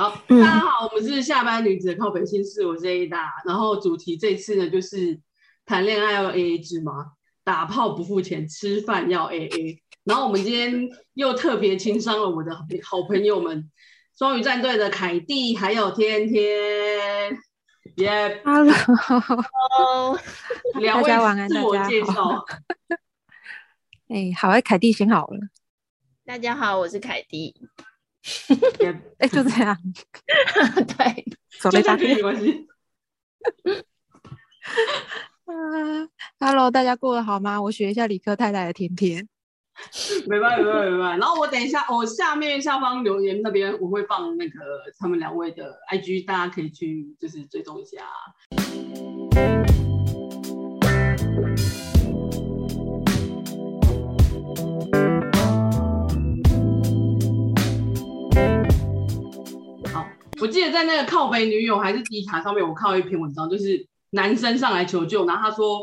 好，大家好，我们是下班女子的靠北心事，我是 Ada，然后主题这次呢就是谈恋爱要 AA 制吗？打炮不付钱，吃饭要 AA。然后我们今天又特别情商了我的好朋友们，双鱼战队的凯蒂还有天天，耶，Hello，两位 自我介绍。哎，好，哎，凯蒂先好了。大家好，我是凯蒂。哎，就这样，对，就这样没关系。啊，Hello，大家过得好吗？我学一下理科太太的甜甜。没办法，没办法，没办法。然后我等一下，我下面下方留言那边我会放那个他们两位的 IG，大家可以去就是追踪一下。我记得在那个靠北女友还是 D 卡上面，我看到一篇文章，就是男生上来求救，然后他说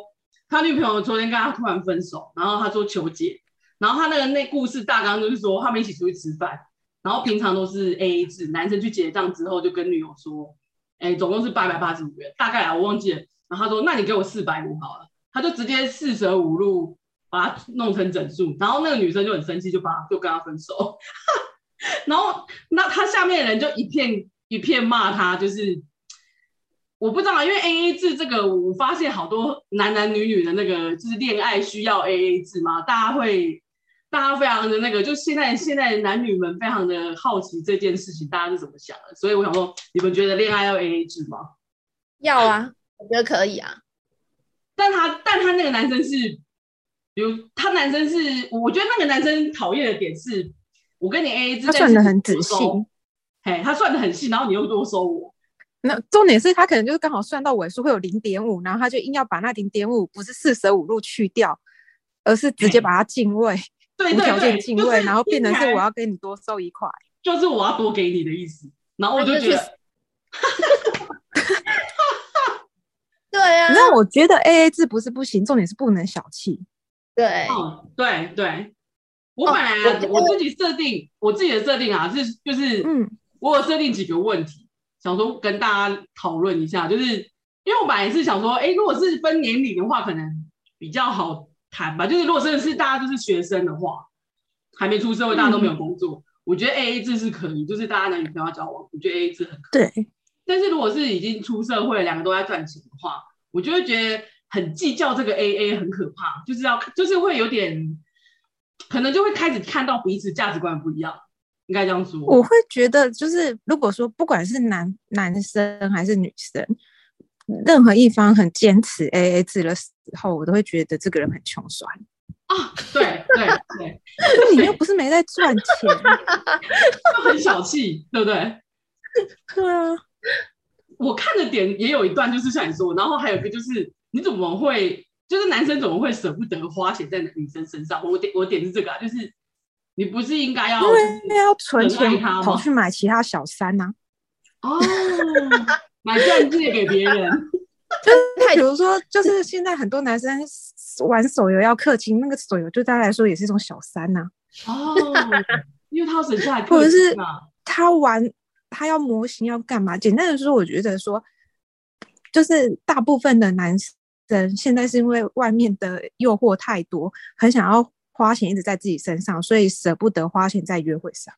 他女朋友昨天跟他突然分手，然后他说求解，然后他那个那故事大纲就是说他们一起出去吃饭，然后平常都是 AA 制，男生去结账之后就跟女友说，哎，总共是八百八十五元，大概啊我忘记了，然后他说那你给我四百五好了，他就直接四舍五入把他弄成整数，然后那个女生就很生气，就把就跟他分手，然后那他下面的人就一片。一片骂他，就是我不知道，因为 A A 制这个，我发现好多男男女女的那个就是恋爱需要 A A 制嘛，大家会，大家非常的那个，就现在现在男女们非常的好奇这件事情，大家是怎么想的？所以我想说，你们觉得恋爱要 A A 制吗？要啊，我觉得可以啊。但他但他那个男生是，比如他男生是，我觉得那个男生讨厌的点是，我跟你 A A 制，他算的很仔细。嘿，他算的很细，然后你又多收我。那重点是他可能就是刚好算到尾数会有零点五，然后他就硬要把那零点五不是四舍五入去掉，而是直接把它进位，对，无条件进位，就是，然后变成是我要给你多收一块，就是我要多给你的意思。然后我就觉得，对啊。那我觉得 A A 制不是不行，重点是不能小气。对，嗯，对对。我本来、啊哦、我，我自己设定我自己的设定啊，是就是嗯。我有设定几个问题，想说跟大家讨论一下，就是因为我本来是想说，哎，如果是分年龄的话，可能比较好谈吧。就是如果真的是大家都是学生的话，还没出社会，大家都没有工作，嗯、我觉得 AA 制是可以，就是大家男女朋友交往，我觉得 AA 制很可以。对。但是如果是已经出社会，两个都在赚钱的话，我就会觉得很计较这个 AA 很可怕，就是要就是会有点，可能就会开始看到彼此价值观不一样。应该这样说，我会觉得就是，如果说不管是男男生还是女生，任何一方很坚持 AA 制的时候，我都会觉得这个人很穷酸啊。对对对，你又不是没在赚钱，就很小气，对不对？对啊，我看的点也有一段，就是像你说，然后还有一个就是，你怎么会，就是男生怎么会舍不得花钱在女生身上？我点我点是这个啊，就是。你不是应该要因为要存钱跑去买其他小三呐、啊？哦，买钻戒给别人，就是比如说，就是现在很多男生玩手游要氪金，那个手游对大家来说也是一种小三呐、啊。哦，因为他省下来，或者是他玩他要模型要干嘛？简单的说，我觉得说，就是大部分的男生现在是因为外面的诱惑太多，很想要。花钱一直在自己身上，所以舍不得花钱在约会上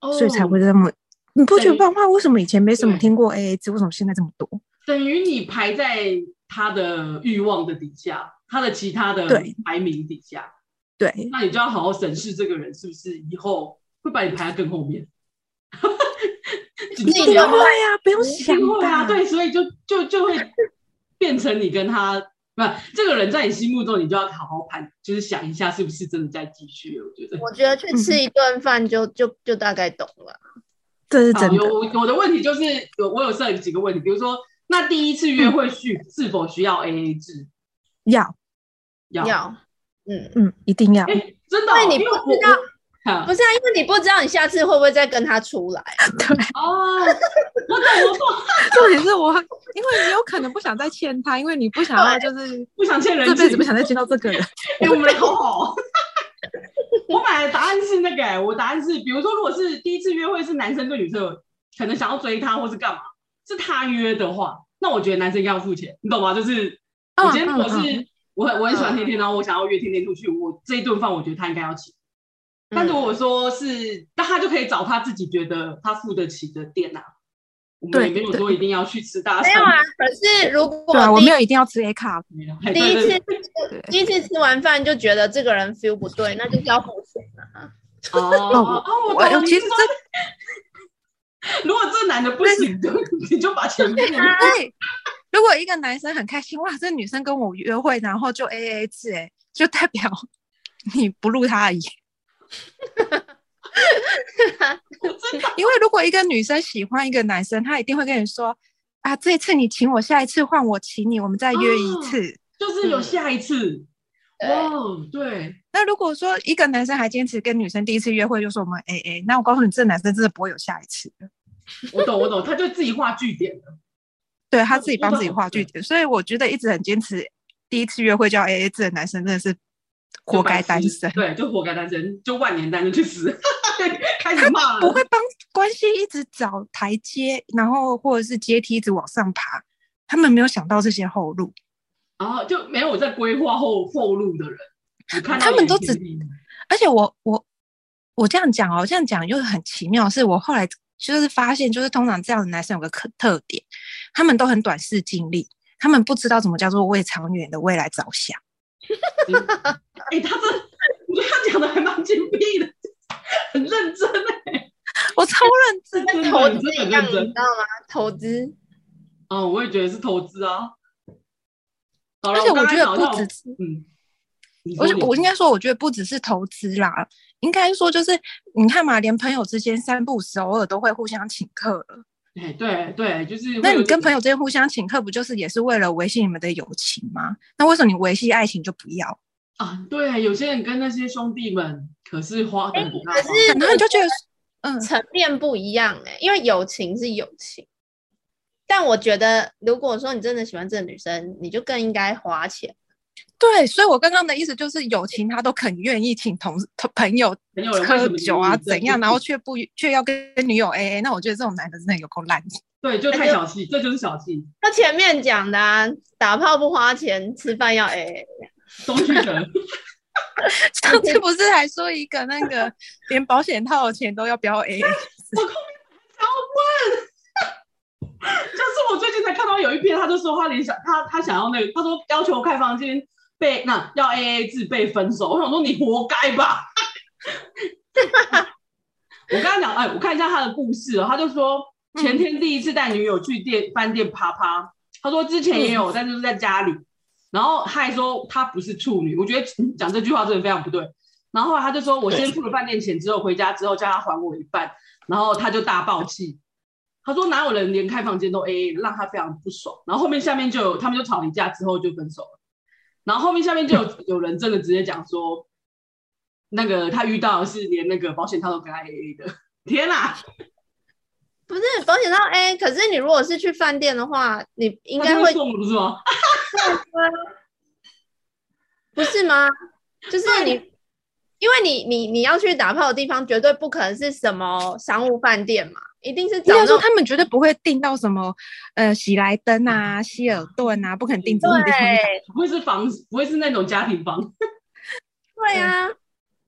，oh, 所以才会这么。你不觉得办话？为什么以前没什么听过 AA 制？为什么现在这么多？等于你排在他的欲望的底下，他的其他的排名底下。对，那你就要好好审视这个人是不是以后会把你排在更后面。你一定会呀，不用想啊。对，所以就就就会变成你跟他。不，这个人在你心目中，你就要好好盘，就是想一下是不是真的在继续。我觉得，我觉得去吃一顿饭就、嗯、就就大概懂了。这是真的。有我的问题就是有我有设几个问题，比如说，那第一次约会需是否需要 AA 制？要要要，嗯嗯，一定要。欸、真的、哦，因为你不知道。不是啊，因为你不知道你下次会不会再跟他出来。对哦，我懂我懂。重点是我，因为你有可能不想再欠他，因为你不想要就是不想欠人，这辈子不想再见到这个人。哎、欸，我们好好。我买的答案是那个、欸，我答案是，比如说，如果是第一次约会是男生对女生可能想要追她或是干嘛，是他约的话，那我觉得男生应该要付钱，你懂吗？就是我今天如果是、嗯嗯、我很我很喜欢天天，然后我想要约天天出去，我这一顿饭我觉得他应该要请。但如果说是，那他就可以找他自己觉得他付得起的店啊。对，没有说一定要去吃大餐。没有啊，可是如果对啊，我没有一定要吃 A 卡。第一次第一次吃完饭就觉得这个人 feel 不对，那就是要付钱啊。哦哦，我其实这 如果这男的不行的，你就把钱付了。对，如果一个男生很开心，哇，这女生跟我约会，然后就 A A 制，哎，就代表 你不入他而已。因为如果一个女生喜欢一个男生，她一定会跟你说：“啊，这一次你请我，下一次换我请你，我们再约一次。哦”就是有下一次。哦，对。那如果说一个男生还坚持跟女生第一次约会就说我们 AA，那我告诉你，这男生真的不会有下一次的。我懂，我懂，他就自己画句点了。对，他自己帮自己画句点，所以我觉得一直很坚持第一次约会就要 AA 制的男生真的是。活该单身，对，就活该单身，就万年单身去死，开始骂 了。不会帮关系一直找台阶，然后或者是阶梯一直往上爬，他们没有想到这些后路，然后就没有在规划后后路的人。他们都只，而且我我我这样讲哦，这样讲又很奇妙，是我后来就是发现，就是通常这样的男生有个特特点，他们都很短视近利，他们不知道怎么叫做为长远的未来着想。哎、欸，他这，我觉得他讲的还蛮精辟的，很认真哎、欸，我超认真，跟投资一样，你知道吗？投资，哦，我也觉得是投资啊。而且我觉得不只是，嗯，而且我应该说，我觉得不只是投资啦，应该说就是你看嘛，连朋友之间三不五时偶尔都会互相请客了。哎，对对，就是。那你跟朋友之间互相请客，不就是也是为了维系你们的友情吗？那为什么你维系爱情就不要啊？对，有些人跟那些兄弟们可是花很大，可是然后你就觉得，嗯，层面不一样哎、欸，因为友情是友情，但我觉得如果说你真的喜欢这个女生，你就更应该花钱。对，所以我刚刚的意思就是，友情他都肯愿意请同同朋友喝酒啊，怎样，然后却不却要跟女友 AA，那我觉得这种男的真的有够烂。对，就太小气，这就是小气。他前面讲的、啊，打炮不花钱，吃饭要 AA。东区人，上次不是还说一个那个连保险套的钱都要不要 AA？我后面想问，就是我最近才看到有一篇，他就说他连想他他想要那个，他说要求开房间。被那要 A A 制被分手，我想说你活该吧。我跟他讲，哎，我看一下他的故事哦。他就说前天第一次带女友去店饭店啪啪，他说之前也有，但就是在家里。然后他还说他不是处女，我觉得讲这句话真的非常不对。然后后来他就说我先付了饭店钱之后回家之后叫他还我一半，然后他就大爆气。他说哪有人连开房间都 A A，让他非常不爽。然后后面下面就有他们就吵一架之后就分手了。然后后面下面就有 有人真的直接讲说，那个他遇到的是连那个保险套都跟他 AA 的，天哪！不是保险套 A，可是你如果是去饭店的话，你应该会送不是吗？不是吗？就是你，因为你你你要去打炮的地方，绝对不可能是什么商务饭店嘛。一定是找，说他们绝对不会订到什么，呃，喜来登啊、希尔顿啊，不可能订这种地方。不会是房，不会是那种家庭房。对啊，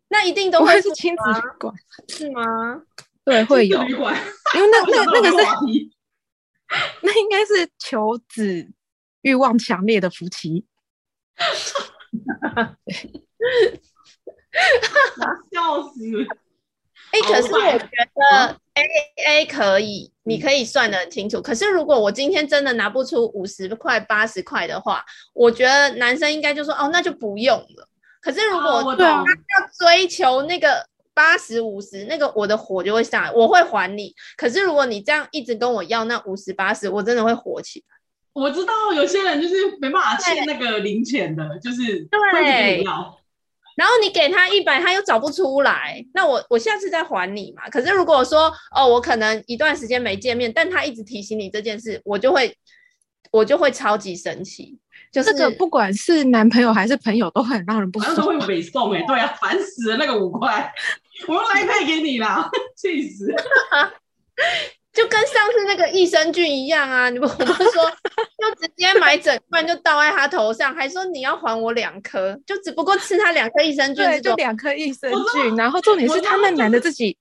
那一定都会是亲子旅馆，是吗？对，会有。因为那 那那个是，那应该是求子欲望强烈的夫妻。笑死！哎、欸，可是我觉得 A A 可以，你可以算得很清楚。可是如果我今天真的拿不出五十块、八十块的话，我觉得男生应该就说哦，那就不用了。可是如果他要追求那个八十五十，那个我的火就会上来，我会还你。可是如果你这样一直跟我要那五十八十，我真的会火起来。我知道有些人就是没办法欠那个零钱的，就是对。然后你给他一百，他又找不出来，那我我下次再还你嘛。可是如果说哦，我可能一段时间没见面，但他一直提醒你这件事，我就会我就会超级生气。就是这个不管是男朋友还是朋友，都很让人不爽。都会北送哎，对啊，烦死了那个五块，我用来配给你啦，气死！就跟上次那个益生菌一样啊，你不我们说 就直接买整罐就倒在他头上，还说你要还我两颗，就只不过吃他两颗益生菌，对，就两颗益生菌，然后重点是他那男的自己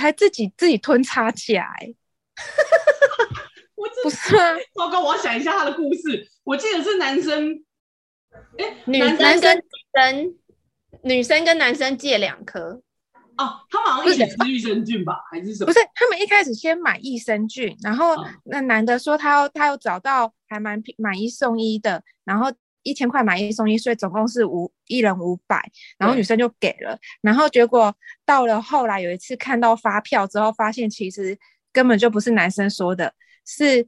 还自己自己吞差价哎。我不是啊，糟糕！我要想一下他的故事。我记得是男生，哎、欸，女生跟女生，女生跟男生借两颗。哦，他们好像一起吃益生菌吧，还是什么？不是，他们一开始先买益生菌，然后那男的说他要他要找到还蛮买一送一的，然后一千块买一送一，所以总共是五一人五百，然后女生就给了，然后结果到了后来有一次看到发票之后，发现其实根本就不是男生说的。是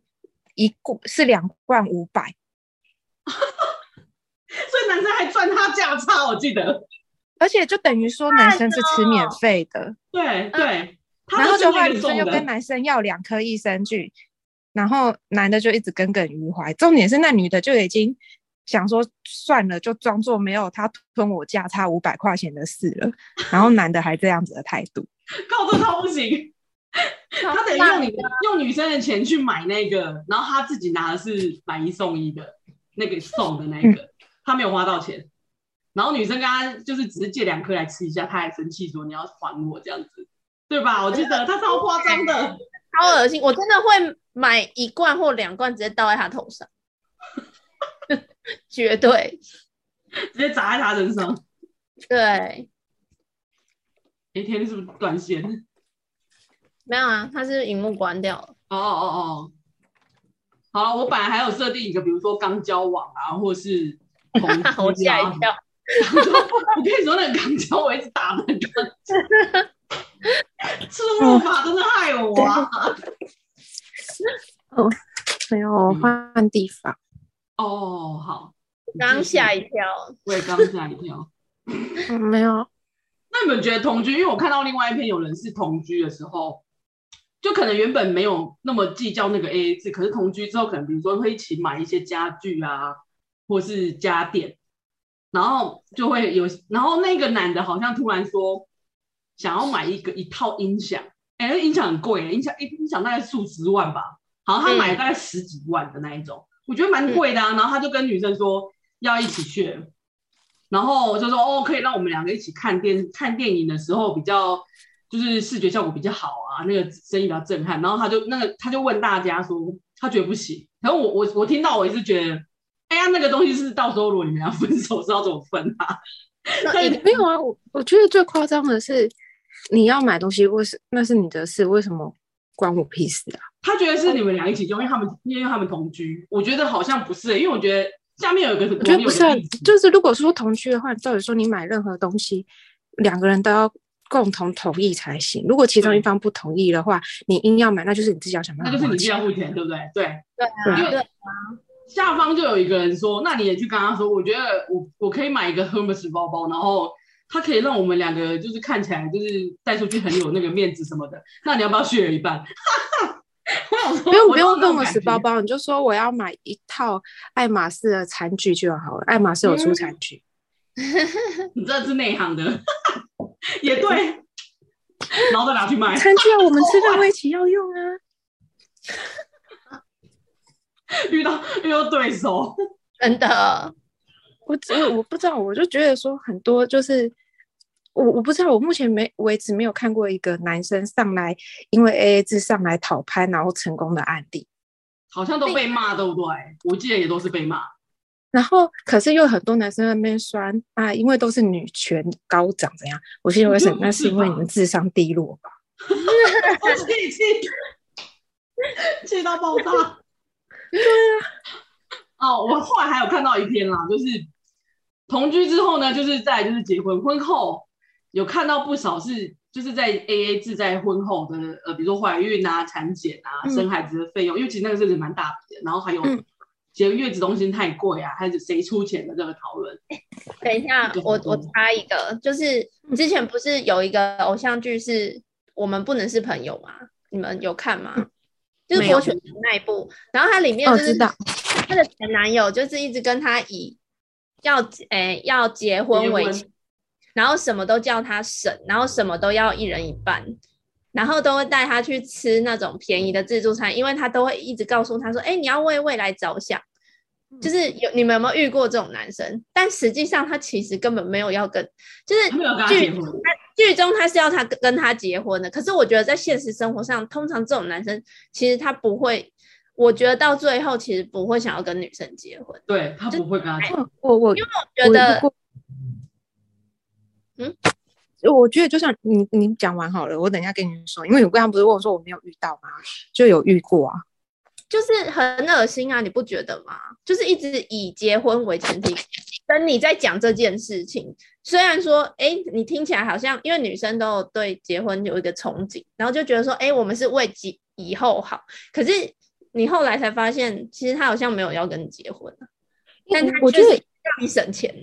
一罐是两罐五百，所以男生还赚他价差，我记得，而且就等于说男生是吃免费的，对对，然后就话女生又跟男生要两颗益生菌，然后男的就一直耿耿于怀，重点是那女的就已经想说算了，就装作没有他吞我价差五百块钱的事了，然后男的还这样子的态度，靠这套不行。他得用你用女生的钱去买那个，然后他自己拿的是买一送一的那个送的那个，嗯、他没有花到钱。然后女生跟他就是只是借两颗来吃一下，他还生气说你要还我这样子，对吧？我记得他超夸张的，超恶心。我真的会买一罐或两罐直接倒在他头上，绝对直接砸在他身上。对，一天是不是断线？没有啊，他是荧幕关掉了。哦哦哦哦，好了，我本来还有设定一个，比如说刚交往啊，或是 同居啊。我吓一跳。我跟你说，那个钢枪我一直打那个，吃木法真的害我啊。哦，没有，我换地方。哦，好。刚吓一跳。我也刚吓一跳。嗯，没有。那你们觉得同居？因为我看到另外一篇有人是同居的时候。就可能原本没有那么计较那个 AA 制，可是同居之后，可能比如说会一起买一些家具啊，或是家电，然后就会有，然后那个男的好像突然说想要买一个一套音响，哎、欸，音响很贵，音响一音响大概数十万吧，好像他买了大概十几万的那一种，嗯、我觉得蛮贵的啊。然后他就跟女生说要一起去，然后就说哦，可以让我们两个一起看电看电影的时候比较。就是视觉效果比较好啊，那个声音比较震撼，然后他就那个他就问大家说，他觉得不行。然后我我我听到我一直觉得，哎呀，那个东西是到时候如果你们要分手是要怎么分啊？那没有啊，我我觉得最夸张的是你要买东西，为什那是你的事，为什么关我屁事啊？他觉得是你们俩一起用，因为他们因为他们同居，我觉得好像不是、欸，因为我觉得下面有一个我觉得不是、啊，就是如果说同居的话，照理说你买任何东西，两个人都要。共同同意才行。如果其中一方不同意的话，你硬要买，那就是你自己要想办法。那就是你自己要付钱，对不对？对对啊。因为下方就有一个人说，那你也去跟他说，我觉得我我可以买一个 Hermes 包包，然后他可以让我们两个就是看起来就是带出去很有那个面子什么的。那你要不要 share 一半？不用不用 Hermes 包包，你就说我要买一套爱马仕的餐具就好了。爱马仕有出餐具。嗯、你真的是内行的。也对，然后再拿去卖。餐具啊，我们吃饭会一起要用啊。遇到遇到对手，真的，我我我不知道，我就觉得说很多就是我我不知道，我目前没为止没有看过一个男生上来因为 AA 制上来讨拍然后成功的案例，好像都被骂，对不对？我记得也都是被骂。然后，可是又很多男生在那边酸啊，因为都是女权高涨，怎样？我心里为什么？那是因为你们智商低落吧？气气气到爆炸！对啊。哦，我后来还有看到一篇啦，就是同居之后呢，就是在就是结婚，婚后有看到不少是就是在 AA 制在婚后的呃，比如说怀孕啊、产检啊、生孩子的费用，嗯、因为其实那个是蛮大笔的，然后还有。嗯结月子中心太贵啊，还是谁出钱的这个讨论？等一下，我我插一个，就是之前不是有一个偶像剧是我们不能是朋友吗？你们有看吗？就是国权那一部，然后它里面就是哦、他的前男友就是一直跟他以要诶、欸、要结婚为情，然后什么都叫他省，然后什么都要一人一半，然后都会带他去吃那种便宜的自助餐，因为他都会一直告诉他说，哎、欸，你要为未来着想。就是有你们有没有遇过这种男生？但实际上他其实根本没有要跟，就是剧剧中他是要他跟他结婚的。可是我觉得在现实生活上，通常这种男生其实他不会，我觉得到最后其实不会想要跟女生结婚。对，他不会跟他结婚。我我因为我觉得，嗯，我觉得就像你你讲完好了，我等一下跟你说，因为我刚刚不是问我说我没有遇到吗？就有遇过啊。就是很恶心啊，你不觉得吗？就是一直以结婚为前提，跟你在讲这件事情。虽然说，哎、欸，你听起来好像，因为女生都有对结婚有一个憧憬，然后就觉得说，哎、欸，我们是为以以后好。可是你后来才发现，其实他好像没有要跟你结婚，但他我觉得让你省钱。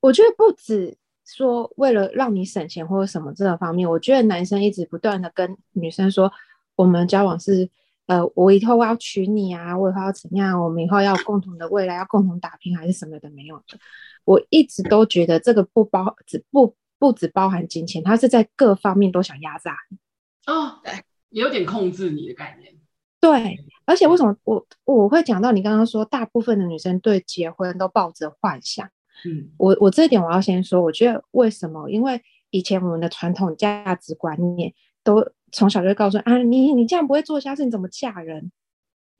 我觉得不止说为了让你省钱或者什么这个方面，我觉得男生一直不断的跟女生说，我们交往是。呃，我以后我要娶你啊，我以后要怎样？我们以后要共同的未来，要共同打拼，还是什么的没有的。我一直都觉得这个不包只不不只包含金钱，他是在各方面都想压榨你。哦，对，也有点控制你的概念。对，而且为什么我我会讲到你刚刚说，大部分的女生对结婚都抱着幻想。嗯，我我这一点我要先说，我觉得为什么？因为以前我们的传统价值观念都。从小就告诉啊，你你这样不会做家事，你怎么嫁人？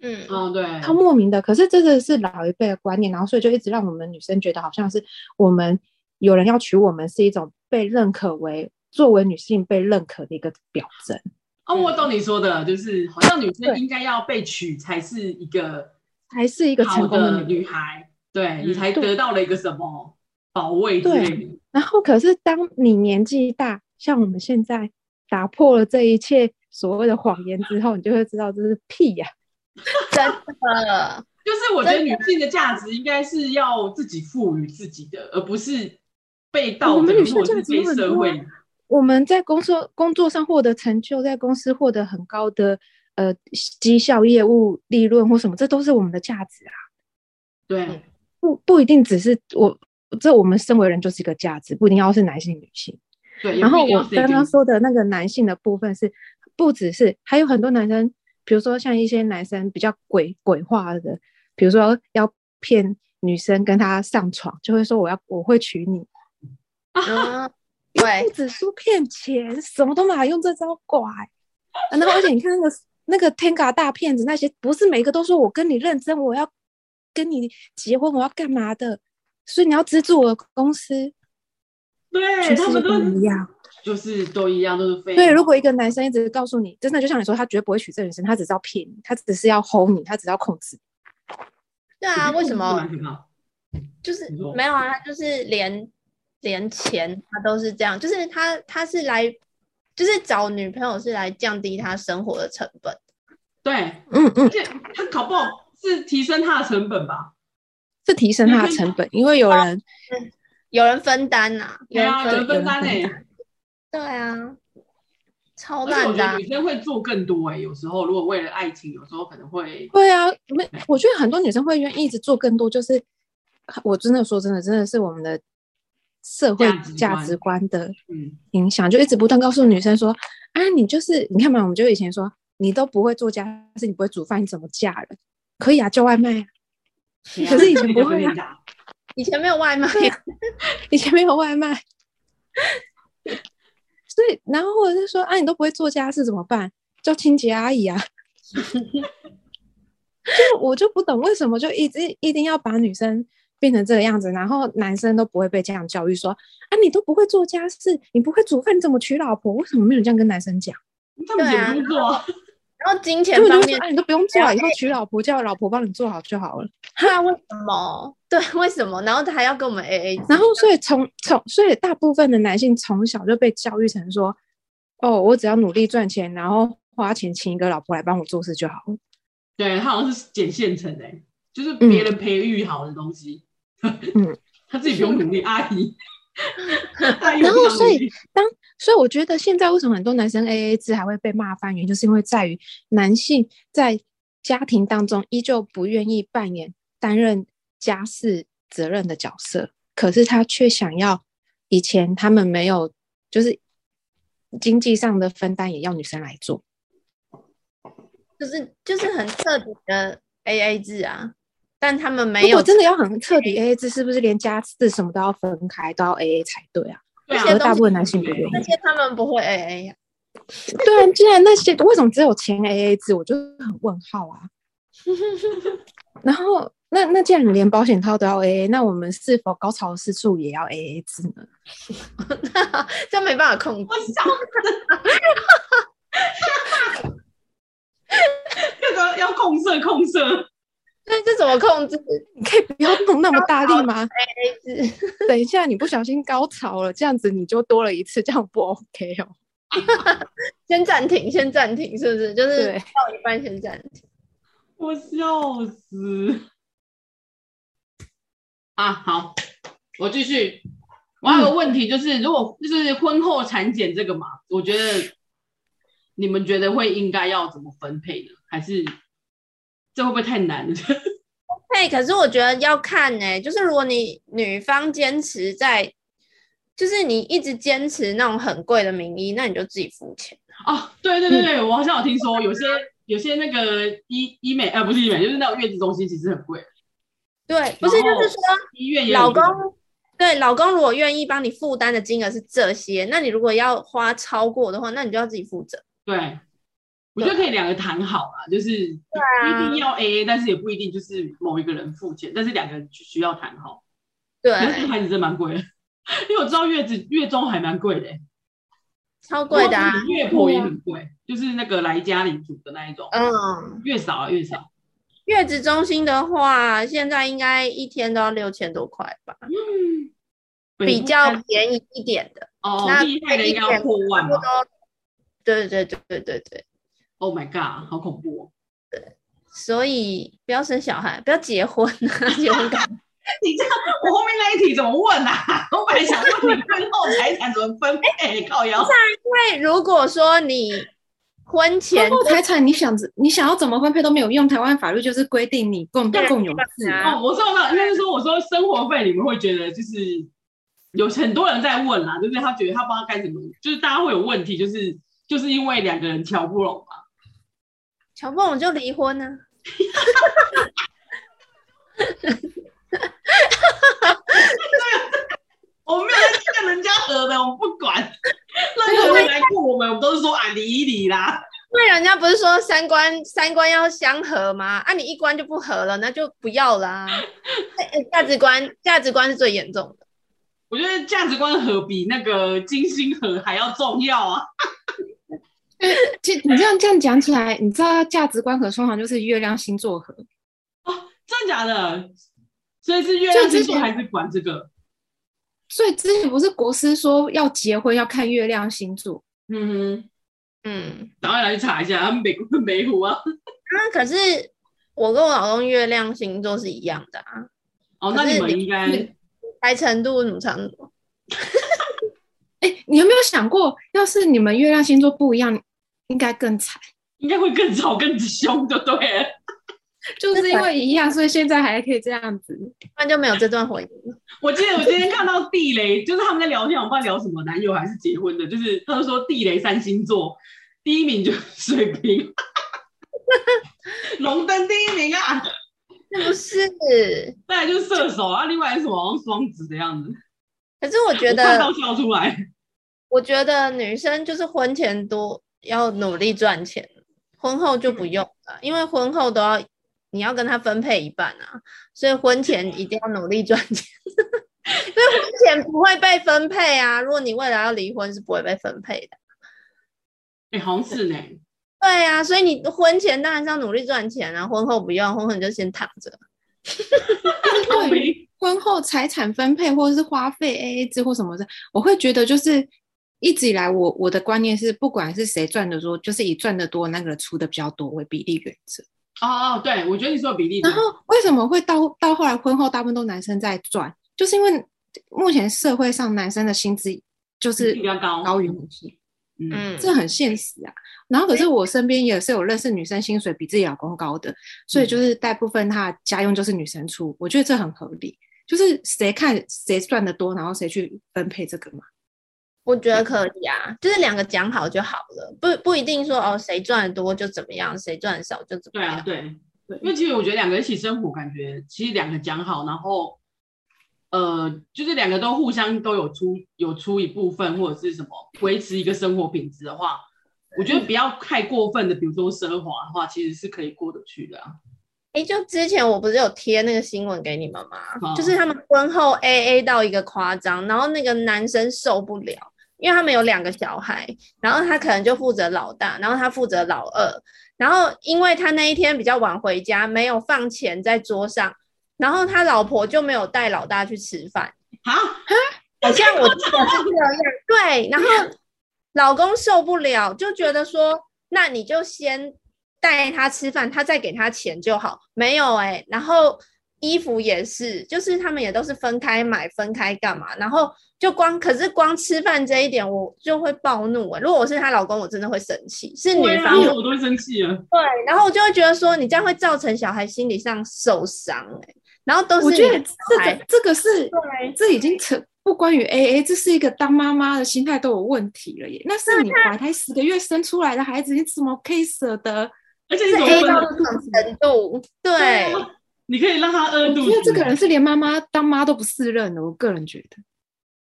嗯，嗯，对，他莫名的。可是这个是老一辈的观念，然后所以就一直让我们女生觉得好像是我们有人要娶我们，是一种被认可为作为女性被认可的一个表征。哦，我懂你说的，就是好像女生应该要被娶才是一个，才是一个成功的女孩，对，你才得到了一个什么保卫之类的。对，然后可是当你年纪大，像我们现在。打破了这一切所谓的谎言之后，你就会知道这是屁呀、啊！真的，就是我觉得女性的价值应该是要自己赋予自己的，而不是被道德或者是被社会。我们在工作工作上获得成就，在公司获得很高的呃绩效、业务利润或什么，这都是我们的价值啊。对，不不一定只是我这我们身为人就是一个价值，不一定要是男性女性。对，然后我刚刚说的那个男性的部分是，不只是还有很多男生，比如说像一些男生比较鬼鬼话的，比如说要骗女生跟他上床，就会说我要我会娶你，啊，对，不只说骗钱，什么都嘛用这招拐，然后而且你看那个那个天嘎大骗子那些，不是每一个都说我跟你认真，我要跟你结婚，我要干嘛的，所以你要资助我的公司。对，他们都一样，就是都一样，都是废。对，如果一个男生一直告诉你，真的就像你说，他绝对不会娶这女生，他只是要骗你，他只是要 hold 你，他只是要控制。对啊，为什么？就是没有啊，他就是连连钱他都是这样，就是他他是来，就是找女朋友是来降低他生活的成本。对，嗯嗯，而且他搞不好是提升他的成本吧？是提升他的成本，因为有人。有人分担呐、啊，对啊，有人分担哎、欸，对啊，超烂的、啊。女生会做更多哎、欸，有时候如果为了爱情，有时候可能会。对啊，没，我觉得很多女生会愿意一直做更多，就是我真的说真的，真的是我们的社会价值观的影响，就一直不断告诉女生说，啊，你就是你看嘛，我们就以前说，你都不会做家事，你不会煮饭，你怎么嫁人？可以啊，叫外卖啊，可是以前不会啊。以前没有外卖，以前没有外卖，所以然后或者是说，啊，你都不会做家事怎么办？叫清洁阿姨啊！就我就不懂为什么就一直一定要把女生变成这个样子，然后男生都不会被这样教育说，啊，你都不会做家事，你不会煮饭，你怎么娶老婆？为什么没有这样跟男生讲？对啊。然后金钱方面，啊、你都不用做，以后娶老婆叫老婆帮你做好就好了。哈，为什么？对，为什么？然后他还要跟我们 A A。然后，所以从从，所以大部分的男性从小就被教育成说：“哦，我只要努力赚钱，然后花钱请一个老婆来帮我做事就好了。”对，他好像是捡现成的，就是别人培育好的东西。嗯，他自己不用努力，阿姨。然后，所以当所以我觉得现在为什么很多男生 AA 制还会被骂翻，原因就是因为在于男性在家庭当中依旧不愿意扮演担任家事责任的角色，可是他却想要以前他们没有，就是经济上的分担也要女生来做，就是就是很彻底的 AA 制啊。但他们没有。如果真的要很彻底 AA 制，是不是连家事什么都要分开，都要 AA 才对啊？对啊。大部分男性不愿意。那些他们不会 AA 呀、啊。对啊，既然那些为什么只有前 AA 制，我就很问号啊。然后，那那既然你连保险套都要 AA，那我们是否高潮次数也要 AA 制呢？这没办法控制。这个要控色控色。那这怎么控制？你可以不要弄那么大力吗。等一下，你不小心高潮了，这样子你就多了一次，这样不 OK 哦。先暂停，先暂停，是不是？就是到一半先暂停。我笑死。啊，好，我继续。我还有个问题，就是、嗯、如果就是婚后产检这个嘛，我觉得你们觉得会应该要怎么分配呢？还是？这会不会太难了？嘿，可是我觉得要看呢、欸，就是如果你女方坚持在，就是你一直坚持那种很贵的名医，那你就自己付钱。哦，对对对对，嗯、我好像有听说有些有些那个医医美啊，不是医美，就是那种月子中心，其实很贵。对，不是就是说医院老公对老公如果愿意帮你负担的金额是这些，那你如果要花超过的话，那你就要自己负责。对。我觉得可以两个谈好啦，就是一定要 AA，但是也不一定就是某一个人付钱，但是两个人需要谈好。对，可是这个孩子真蛮贵的，因为我知道月子月中还蛮贵的，超贵的啊。月婆也很贵，就是那个来家里煮的那一种。嗯，月嫂啊，月嫂。月子中心的话，现在应该一天都要六千多块吧？嗯，比较便宜一点的。哦，厉害的应该要破万吧？对对对对对对。Oh my god，好恐怖哦！对，所以不要生小孩，不要结婚啊！结婚干嘛？你这样，我后面那一题怎么问啊？我本来想问你婚后财产怎么分配，靠腰。因为如果说你婚前财产，你想你想要怎么分配都没有用，台湾法律就是规定你共共有制哦，我说那应该是说，我说生活费你们会觉得就是有很多人在问啦，就是他觉得他不知道该怎么，就是大家会有问题，就是就是因为两个人瞧不拢嘛。乔不拢就离婚呢？我没有在跟人家合的，我不管。任何人来过我们，我们都是说啊离一离啦。因为人家不是说三观三观要相合吗？啊，你一关就不合了，那就不要啦。价值观价值观是最严重的。我觉得价值观合比那个金星合还要重要啊。其实你这样这样讲起来，你知道价值观合通常就是月亮星座合哦，真的假的？所以是月亮星座还是管这个？所以之前不是国师说要结婚要看月亮星座？嗯哼，嗯，赶快来查一下，他们美美虎啊。那、啊、可是我跟我老公月亮星座是一样的啊。哦，那你们应该猜程度怎么差不多？哎、欸，你有没有想过，要是你们月亮星座不一样？应该更惨，应该会更吵、更凶，就对了。就是因为一样，所以现在还可以这样子，不然就没有这段回忆。我记得我今天看到地雷，就是他们在聊天，我不知道聊什么，男友还是结婚的，就是他们说地雷三星座，第一名就是水瓶，龙灯第一名啊，不是，再来就是射手啊，另外是什么？好像双子的样子。可是我觉得，看到笑出来。我觉得女生就是婚前多。要努力赚钱，婚后就不用了，因为婚后都要你要跟他分配一半啊，所以婚前一定要努力赚钱，因为婚前不会被分配啊。如果你未来要离婚，是不会被分配的。哎、欸，好像是呢。对啊，所以你婚前当然是要努力赚钱啊，婚后不用，婚后你就先躺着。对于婚后财产分配或者是花费 AA 制或什么的，我会觉得就是。一直以来我，我我的观念是，不管是谁赚的多，就是以赚的多那个出的比较多为比例原则。哦哦，对，我觉得你说的比例。然后为什么会到到后来婚后大部分都男生在赚？就是因为目前社会上男生的薪资就是比较高高于女性，嗯，这很现实啊。然后可是我身边也是有认识女生薪水比自己老公高的，所以就是大部分她的家用就是女生出，我觉得这很合理。就是谁看谁赚的多，然后谁去分配这个嘛？我觉得可以啊，就是两个讲好就好了，不不一定说哦谁赚的多就怎么样，谁赚的少就怎么样。对啊，对对，因为其实我觉得两个一起生活，感觉其实两个讲好，然后呃，就是两个都互相都有出有出一部分或者是什么维持一个生活品质的话，我觉得不要太过分的，比如说奢华的话，其实是可以过得去的啊。哎，就之前我不是有贴那个新闻给你们吗？就是他们婚后 AA 到一个夸张，然后那个男生受不了，因为他们有两个小孩，然后他可能就负责老大，然后他负责老二，然后因为他那一天比较晚回家，没有放钱在桌上，然后他老婆就没有带老大去吃饭。啊，好像我记得是这样。对，然后老公受不了，就觉得说，那你就先。带他吃饭，他再给他钱就好。没有哎、欸，然后衣服也是，就是他们也都是分开买，分开干嘛。然后就光，可是光吃饭这一点，我就会暴怒哎、欸。如果我是她老公，我真的会生气。是女方，我都会生气啊。对，然后我就会觉得说，你这样会造成小孩心理上受伤哎、欸。然后都是，我觉得这个这个是，对，这已经成不关于 AA，这是一个当妈妈的心态都有问题了耶。那是你怀胎十个月生出来的孩子，你怎么可以舍得？而且是 A 到这种程度，对，对你可以让他饿肚子。因为这个人是连妈妈当妈都不适任的，我个人觉得。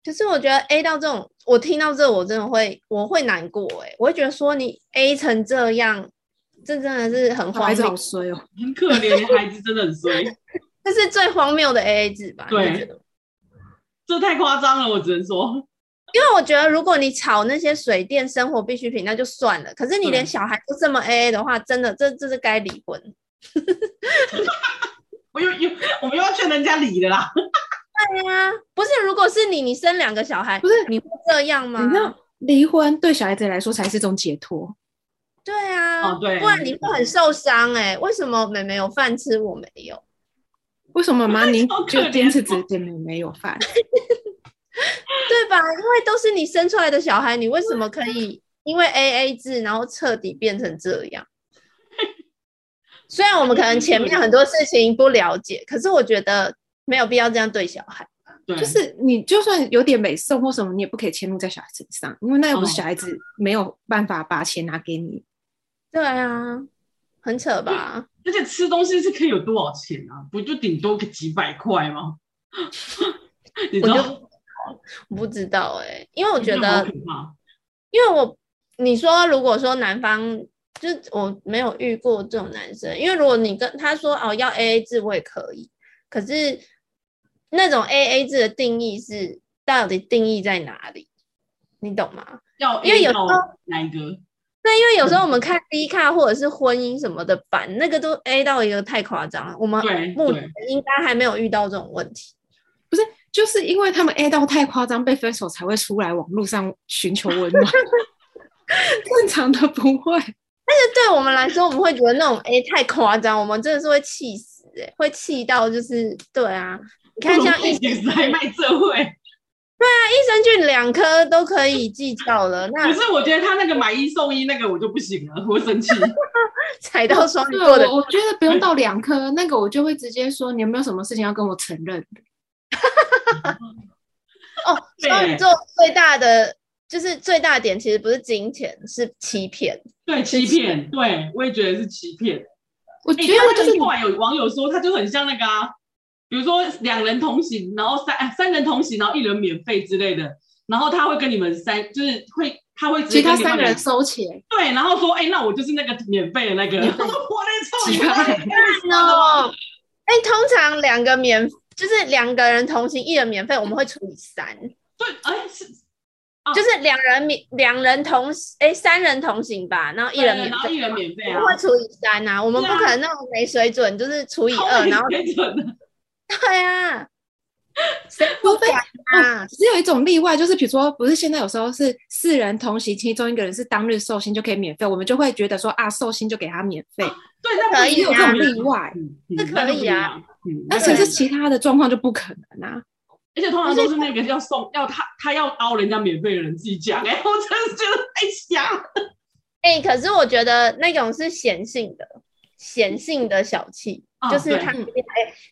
可是我觉得 A 到这种，我听到这，我真的会，我会难过哎，我会觉得说你 A 成这样，这真的是很荒谬，好衰哦，很可怜，孩子真的很衰。这是最荒谬的 AA 制吧？对，这太夸张了，我只能说。因为我觉得，如果你炒那些水电生活必需品，那就算了。可是你连小孩都这么 AA 的话，真的，这这是该离婚。我又又，我们又要劝人家离的啦。对呀、啊，不是，如果是你，你生两个小孩，不是你会这样吗？你知道，离婚对小孩子来说才是一种解脱。对啊，哦对，不然你会很受伤哎、欸。为什么妹妹有饭吃，我没有？为什么妈妈你 就坚持只姐妹没有饭？对吧？因为都是你生出来的小孩，你为什么可以因为 AA 制，然后彻底变成这样？虽然我们可能前面很多事情不了解，可是我觉得没有必要这样对小孩。就是你就算有点美送或什么，你也不可以迁怒在小孩身上，因为那又不是小孩子没有办法把钱拿给你。对啊，很扯吧？而且吃东西是可以有多少钱啊？不就顶多个几百块吗？你知道？我不知道哎、欸，因为我觉得，因为我你说如果说男方就是我没有遇过这种男生，因为如果你跟他说哦要 AA 制我也可以，可是那种 AA 制的定义是到底定义在哪里？你懂吗？要因为有时候哪一个？对，因为有时候我们看 D 卡或者是婚姻什么的版，那个都 A 到一个太夸张了，我们目前应该还没有遇到这种问题，不是？就是因为他们 A 到太夸张，被分手才会出来网络上寻求温暖。正常的不会，但是对我们来说，我们会觉得那种 A 太夸张，我们真的是会气死哎、欸，会气到就是对啊。你看像益生菌还卖这会，对啊，益生菌两颗都可以计较了。那可是我觉得他那个买一送一那个我就不行了，我生气。踩到双鱼座的，我觉得不用到两颗，那个我就会直接说，你有没有什么事情要跟我承认的？哦，双鱼座最大的就是最大的点，其实不是金钱，是欺骗。对，欺骗，对我也觉得是欺骗。我觉得就是后来有网友说，他就很像那个啊，比如说两人同行，然后三三人同行，然后一人免费之类的，然后他会跟你们三，就是会他会直接跟其他三个人收钱。对，然后说，哎、欸，那我就是那个免费的那个。我的操，你太烂了！哎，通常两个免。就是两个人同行，一人免费，我们会除以三。对，哎是，就是两人免，两人同行，哎，三人同行吧，然后一人免费，然后一人免费啊，我们会除以三啊，我们不可能那种没水准，就是除以二，然后没水准。对啊，谁不会啊？只有一种例外，就是比如说，不是现在有时候是四人同行，其中一个人是当日寿星就可以免费，我们就会觉得说啊，寿星就给他免费。对，那可以有这种例外，这可以啊。那可是其他的状况就不可能啊！而且通常都是那个要送要他他要凹人家免费的人自己讲，哎、欸，我真的觉得太瞎了。哎、欸，可是我觉得那种是显性的，显性的小气，哦、就是他、嗯、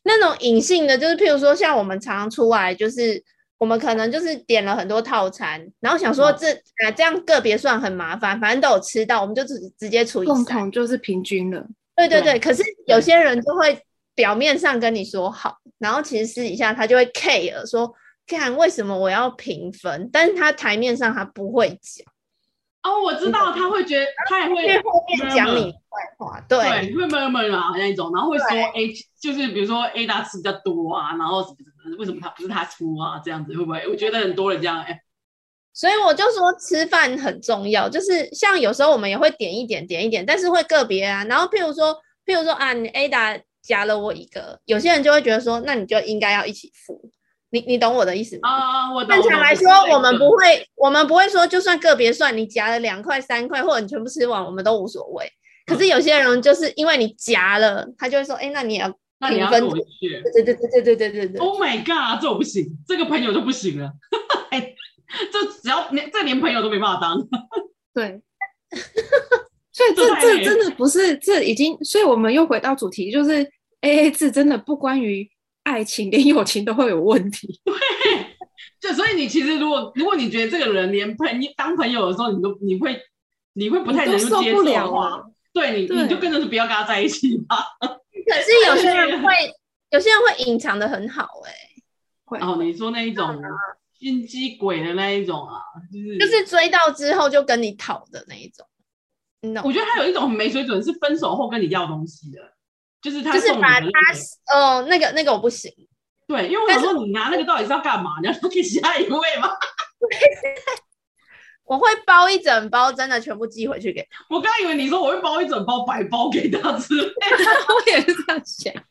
那种隐性的，就是譬如说像我们常常出来，就是我们可能就是点了很多套餐，然后想说这、嗯、啊这样个别算很麻烦，反正都有吃到，我们就直直接除以三，共同就是平均了。对对对，对可是有些人就会。表面上跟你说好，然后其实私底下他就会 care 说，看为什么我要平分，但是他台面上他不会讲。哦，我知道他会觉得他也会后面讲你坏话，对，对，会闷闷啊那一种，然后会说 A 就是比如说 A 大吃比较多啊，然后什么什么，为什么他不是他出啊？这样子会不会？我觉得很多人这样哎、欸，所以我就说吃饭很重要，就是像有时候我们也会点一点点一点，但是会个别啊，然后譬如说譬如说啊，你 A 大。加了我一个，有些人就会觉得说，那你就应该要一起付。你你懂我的意思吗？啊，我。正常来说，我们不会，我们不会说，就算个别算，你夹了两块、三块，或者你全部吃完，我们都无所谓。可是有些人就是因为你夹了，他就会说，哎，那你也要平分。对对对对对对对对。Oh my god，这我不行，这个朋友就不行了。哎，这只要连这连朋友都没办法当。对。所以这这真的不是，这已经，所以我们又回到主题，就是 AA 制真的不关于爱情，连友情都会有问题。对，就所以你其实如果如果你觉得这个人连朋友当朋友的时候，你都你会你会不太能够接受的话，对你对你就跟着是不要跟他在一起吧。可是有些人会，有些人会隐藏的很好哎、欸。会哦，你说那一种心机鬼的那一种啊，就是就是追到之后就跟你讨的那一种。No. 我觉得他有一种很没水准，是分手后跟你要东西的，就是他就是把他哦，那个那个我不行。对，因为我想说你拿那个到底是要干嘛？你要给下一位吗？我会包一整包，真的全部寄回去给他。我刚以为你说我会包一整包白包给他吃，我也是这样想。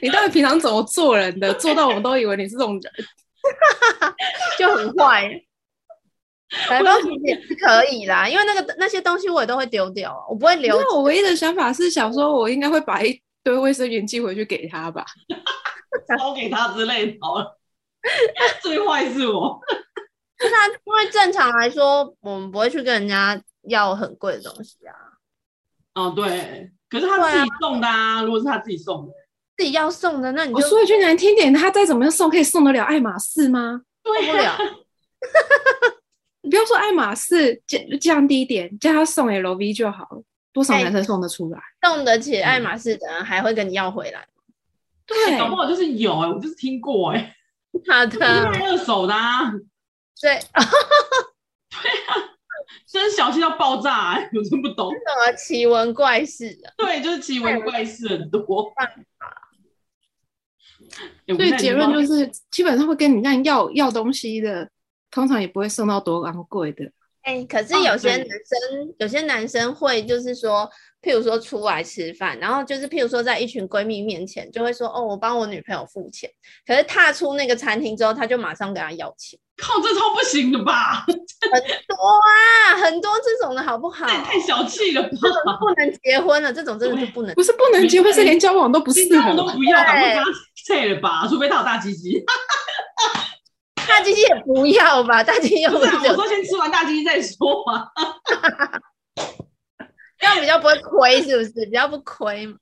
你到底平常怎么做人的？做到我们都以为你是这种人，就很坏。白包其实也是可以啦，因为那个那些东西我也都会丢掉，我不会留。那我唯一的想法是想说，我应该会把一堆卫生棉寄回去给他吧，包给他之类的。最坏是我，是他，因为正常来说，我们不会去跟人家要很贵的东西啊。哦，对，可是他自己送的啊，啊如果是他自己送的，自己要送的，那你就我说一句难听点，他再怎么样送，可以送得了爱马仕吗？对不了。你不要说爱马仕降降低点，叫他送 LV 就好了。多少男生送得出来？送得起爱马仕的人还会跟你要回来？对，搞不好就是有哎、欸，我就是听过哎、欸。好的，二手的啊。对，对啊，真是小气到爆炸哎、欸，我真不懂。什么奇闻怪事？对，就是奇闻怪事很多。办法。所以结论就是，基本上会跟你那样要要东西的。通常也不会送到多昂贵的。哎、欸，可是有些男生，哦、有些男生会就是说，譬如说出来吃饭，然后就是譬如说在一群闺蜜面前，就会说哦，我帮我女朋友付钱。可是踏出那个餐厅之后，他就马上跟他要钱。靠，这超不行的吧？很多啊，很多这种的好不好？太小气了吧？这种不能结婚了，这种真的就不能。不是不能结婚，是连交往都不是，交往。都不要，赶快跟他退了吧，除非他有大鸡鸡。大鸡鸡也不要吧，大鸡鸡又不是。我说先吃完大鸡鸡再说嘛，这样比较不会亏，是不是？比较不亏嘛。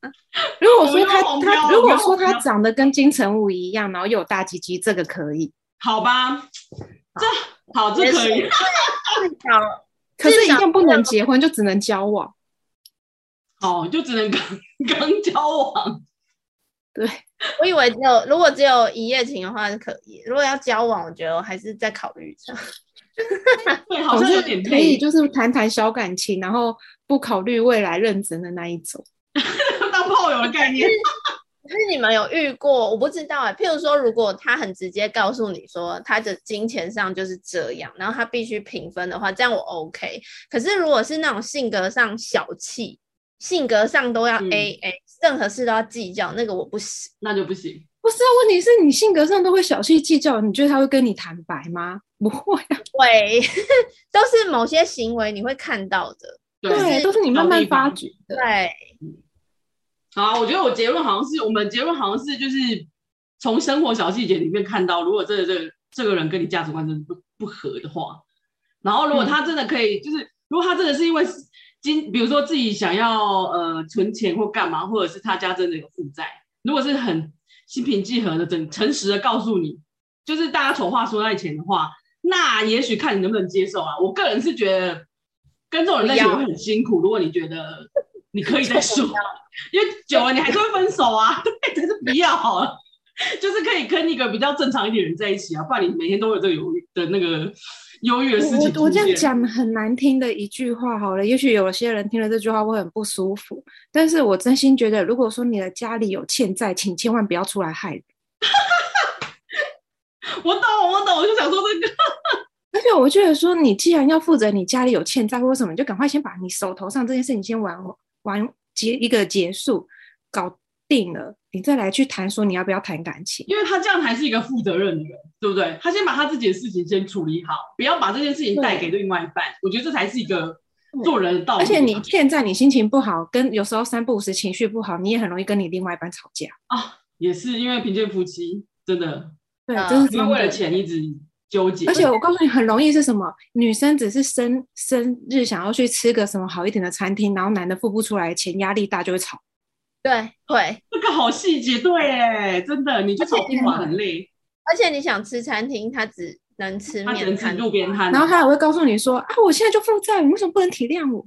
如果说他他如果说他长得跟金城武一样，然后又有大鸡鸡，这个可以，好吧？这好，这可以。可是，一定不能结婚，就只能交往。哦，就只能刚刚交往。对，我以为只有如果只有一夜情的话是可以，如果要交往，我觉得我还是再考虑一下。对，好像有点可以，就是谈谈小感情，然后不考虑未来认真的那一种，当炮友的概念。可是你们有遇过？我不知道哎、欸。譬如说，如果他很直接告诉你说他的金钱上就是这样，然后他必须平分的话，这样我 OK。可是如果是那种性格上小气，性格上都要 AA、嗯。任何事都要计较，那个我不行，那就不行。不是啊，问题是你性格上都会小气计较，你觉得他会跟你坦白吗？不会啊，会，都是某些行为你会看到的，对，就是、都是你慢慢发觉的。对，好，我觉得我结论好像是，我们结论好像是就是从生活小细节里面看到，如果这个这个这个人跟你价值观真的不不合的话，然后如果他真的可以，嗯、就是如果他真的是因为经，比如说自己想要呃存钱或干嘛，或者是他家真的有负债，如果是很心平气和的、真诚实的告诉你，就是大家丑话说在前的话，那也许看你能不能接受啊。我个人是觉得跟这种人在一起会很辛苦。如果你觉得你可以再说，因为久了你还是会分手啊。对，还是不要好了。就是可以跟一个比较正常一点的人在一起啊，不然你每天都有这个犹豫的那个犹豫的事情。我我这样讲很难听的一句话好了，也许有些人听了这句话会很不舒服，但是我真心觉得，如果说你的家里有欠债，请千万不要出来害人。我懂，我懂，我就想说这个。而且我觉得说，你既然要负责你家里有欠债或什么，你就赶快先把你手头上这件事情先完完结一个结束，搞定了。你再来去谈说你要不要谈感情，因为他这样才是一个负责任的人，对不对？他先把他自己的事情先处理好，不要把这件事情带给另外一半。我觉得这才是一个做人的道理。而且你现在你心情不好，跟有时候三不五时情绪不好，你也很容易跟你另外一半吵架啊。也是因为贫贱夫妻真的，对，真是因为为了钱一直纠结。而且我告诉你，很容易是什么？女生只是生生日想要去吃个什么好一点的餐厅，然后男的付不出来钱，压力大就会吵。对对，这个好细节，对，哎，真的，你就炒冰碗很累。而且你想吃餐厅，他只能吃面，只能路边摊。然后他还会告诉你说：“啊，我现在就负债，你为什么不能体谅我？”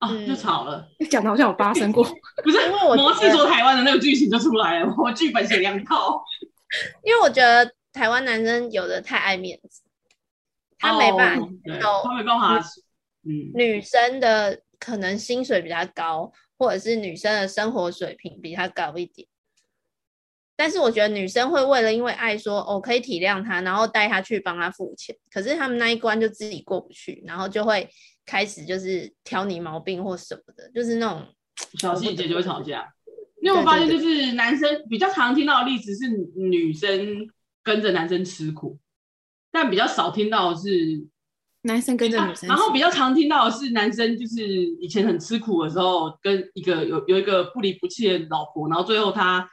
啊，就吵了。你讲的好像有发生过，不是？因为我魔系说台湾的那个剧情就出来了，我剧本写两套。因为我觉得台湾男生有的太爱面子，他没办法，他没办法，嗯，女生的可能薪水比较高。或者是女生的生活水平比他高一点，但是我觉得女生会为了因为爱说哦，可以体谅他，然后带他去帮他付钱，可是他们那一关就自己过不去，然后就会开始就是挑你毛病或什么的，就是那种小细节就会吵架。因为我发现就是男生比较常听到的例子是女生跟着男生吃苦，但比较少听到的是。男生跟着女生，然后比较常听到的是男生就是以前很吃苦的时候，跟一个有有一个不离不弃的老婆，然后最后他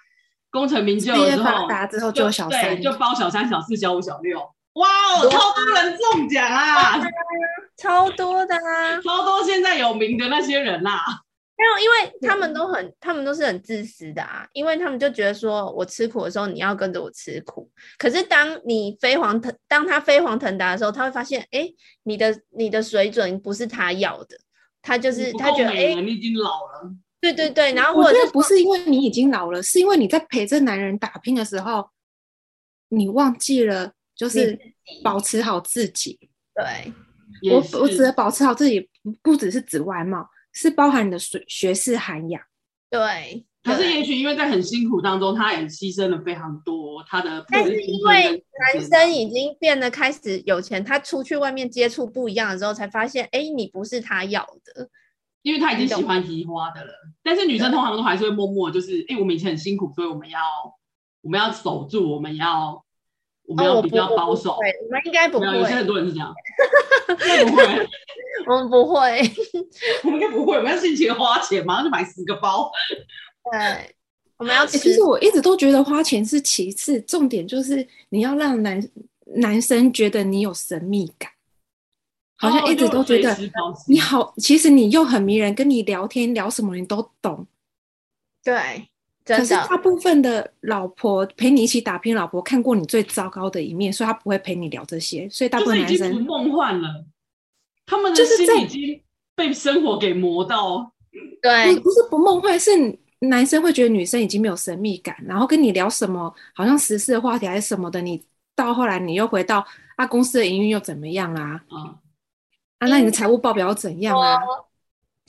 功成名就之后，之后就小三，就包小三、小四、小五、小六，哇哦，超多人中奖啊，超多的啊，超多现在有名的那些人啦、啊。没有，因为他们都很，他们都是很自私的啊，因为他们就觉得说，我吃苦的时候，你要跟着我吃苦。可是当你飞黄腾，当他飞黄腾达的时候，他会发现，哎，你的你的水准不是他要的，他就是他觉得，哎，你已经老了。对对对，然后或者不是因为你已经老了，是因为你在陪着男人打拼的时候，你忘记了就是保持好自己。对，我我只能保持好自己，不只是指外貌。是包含你的学学士涵养，对。可是也许因为在很辛苦当中，他也牺牲了非常多他的。但是因为男生已经变得开始有钱，他出去外面接触不一样的时候，才发现，哎、欸，你不是他要的，因为他已经喜欢提花的了。但是女生通常都还是会默默就是，哎、欸，我们以前很辛苦，所以我们要我们要守住，我们要我们要比较保守。对、哦，我们应该不会。有些很多人是这样，应该不会。我们不会，我们应该不会。我们要尽情花钱，马上就买十个包。对，我们要吃。其实我一直都觉得花钱是其次，重点就是你要让男男生觉得你有神秘感，好像一直都觉得你好。其实你又很迷人，跟你聊天聊什么你都懂。对，可是大部分的老婆陪你一起打拼，老婆看过你最糟糕的一面，所以她不会陪你聊这些。所以大部分男生就是梦幻了。他们的心已经被生活给磨到，对，不是不梦幻，是男生会觉得女生已经没有神秘感，然后跟你聊什么好像时事的话题还是什么的，你到后来你又回到啊公司的营运又怎么样啦？啊，啊那你的财务报表又怎样啊？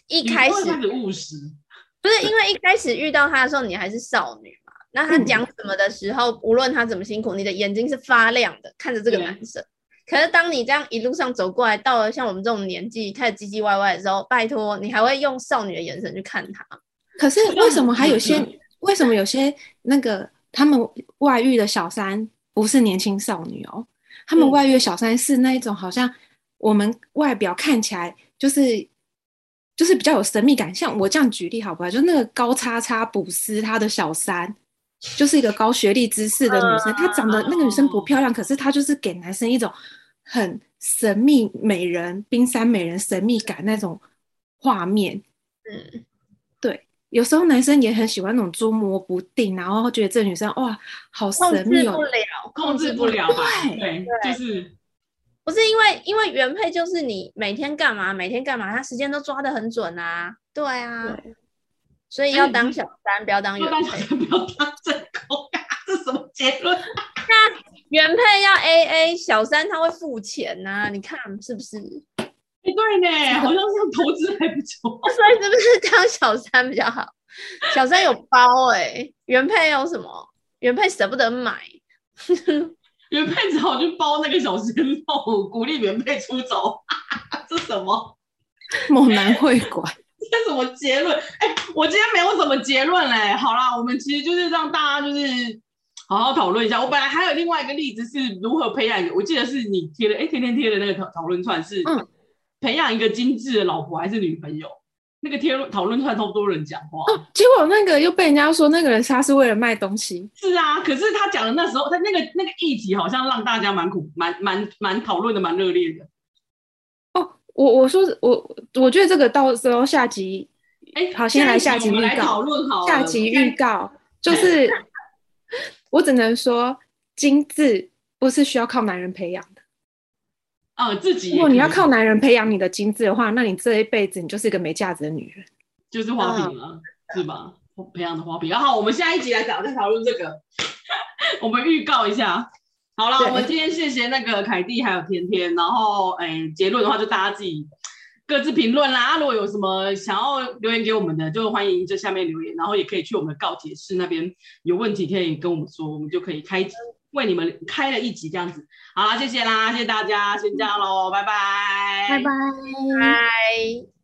一开始务实，不是因为一开始遇到他的时候你还是少女嘛，那他讲什么的时候，无论他怎么辛苦，你的眼睛是发亮的，看着这个男生。可是当你这样一路上走过来，到了像我们这种年纪开始唧唧歪歪的时候，拜托你还会用少女的眼神去看他？可是为什么还有些？为什么有些那个他们外遇的小三不是年轻少女哦？他们外遇的小三是那一种，好像我们外表看起来就是就是比较有神秘感。像我这样举例好不好？就那个高叉叉补斯他的小三，就是一个高学历知识的女生，她长得那个女生不漂亮，可是她就是给男生一种很神秘美人、冰山美人神秘感那种画面。嗯，对，有时候男生也很喜欢那种捉摸不定，然后觉得这女生哇，好神秘哦，控制不了，控制不了吧？对，对，就是不是因为因为原配就是你每天干嘛，每天干嘛，他时间都抓得很准啊，对啊。对所以要当小三，不要当原配，不要当正宫啊！这什么结论？那原配要 A A，小三他会付钱呐、啊？你看是不是？哎，对呢，好像是投资还不错。所以是不是当小三比较好？小三有包哎、欸，原配有什么？原配舍不得买，原配只好去包那个小鲜肉，鼓励原配出走。这什么？猛男会馆。这什么结论？哎、欸，我今天没有什么结论嘞。好啦，我们其实就是让大家就是好好讨论一下。我本来还有另外一个例子是如何培养我记得是你贴的，哎、欸，天天贴的那个讨讨论串是，嗯，培养一个精致的老婆还是女朋友？那个贴讨论出来超多人讲话、哦，结果那个又被人家说那个人他是为了卖东西。是啊，可是他讲的那时候，他那个那个议题好像让大家蛮苦，蛮蛮蛮讨论的蛮热烈的。哦我我说我我觉得这个到时候下集，哎、欸，好，先来下集预告。下集预告就是，我只能说，精致不是需要靠男人培养的。啊，自己。如果你要靠男人培养你的精致的话，那你这一辈子你就是一个没价值的女人，就是花瓶了，是吧？培养的花瓶。然后我们下一集来找再讨论这个，我们预告一下。好了，我们今天谢谢那个凯蒂还有甜甜，然后哎，结论的话就大家自己各自评论啦。啊，如果有什么想要留言给我们的，就欢迎在下面留言，然后也可以去我们的告解室那边，有问题可以跟我们说，我们就可以开为你们开了一集这样子。好啦，谢谢啦，谢谢大家，先这样喽，拜拜，拜拜，拜。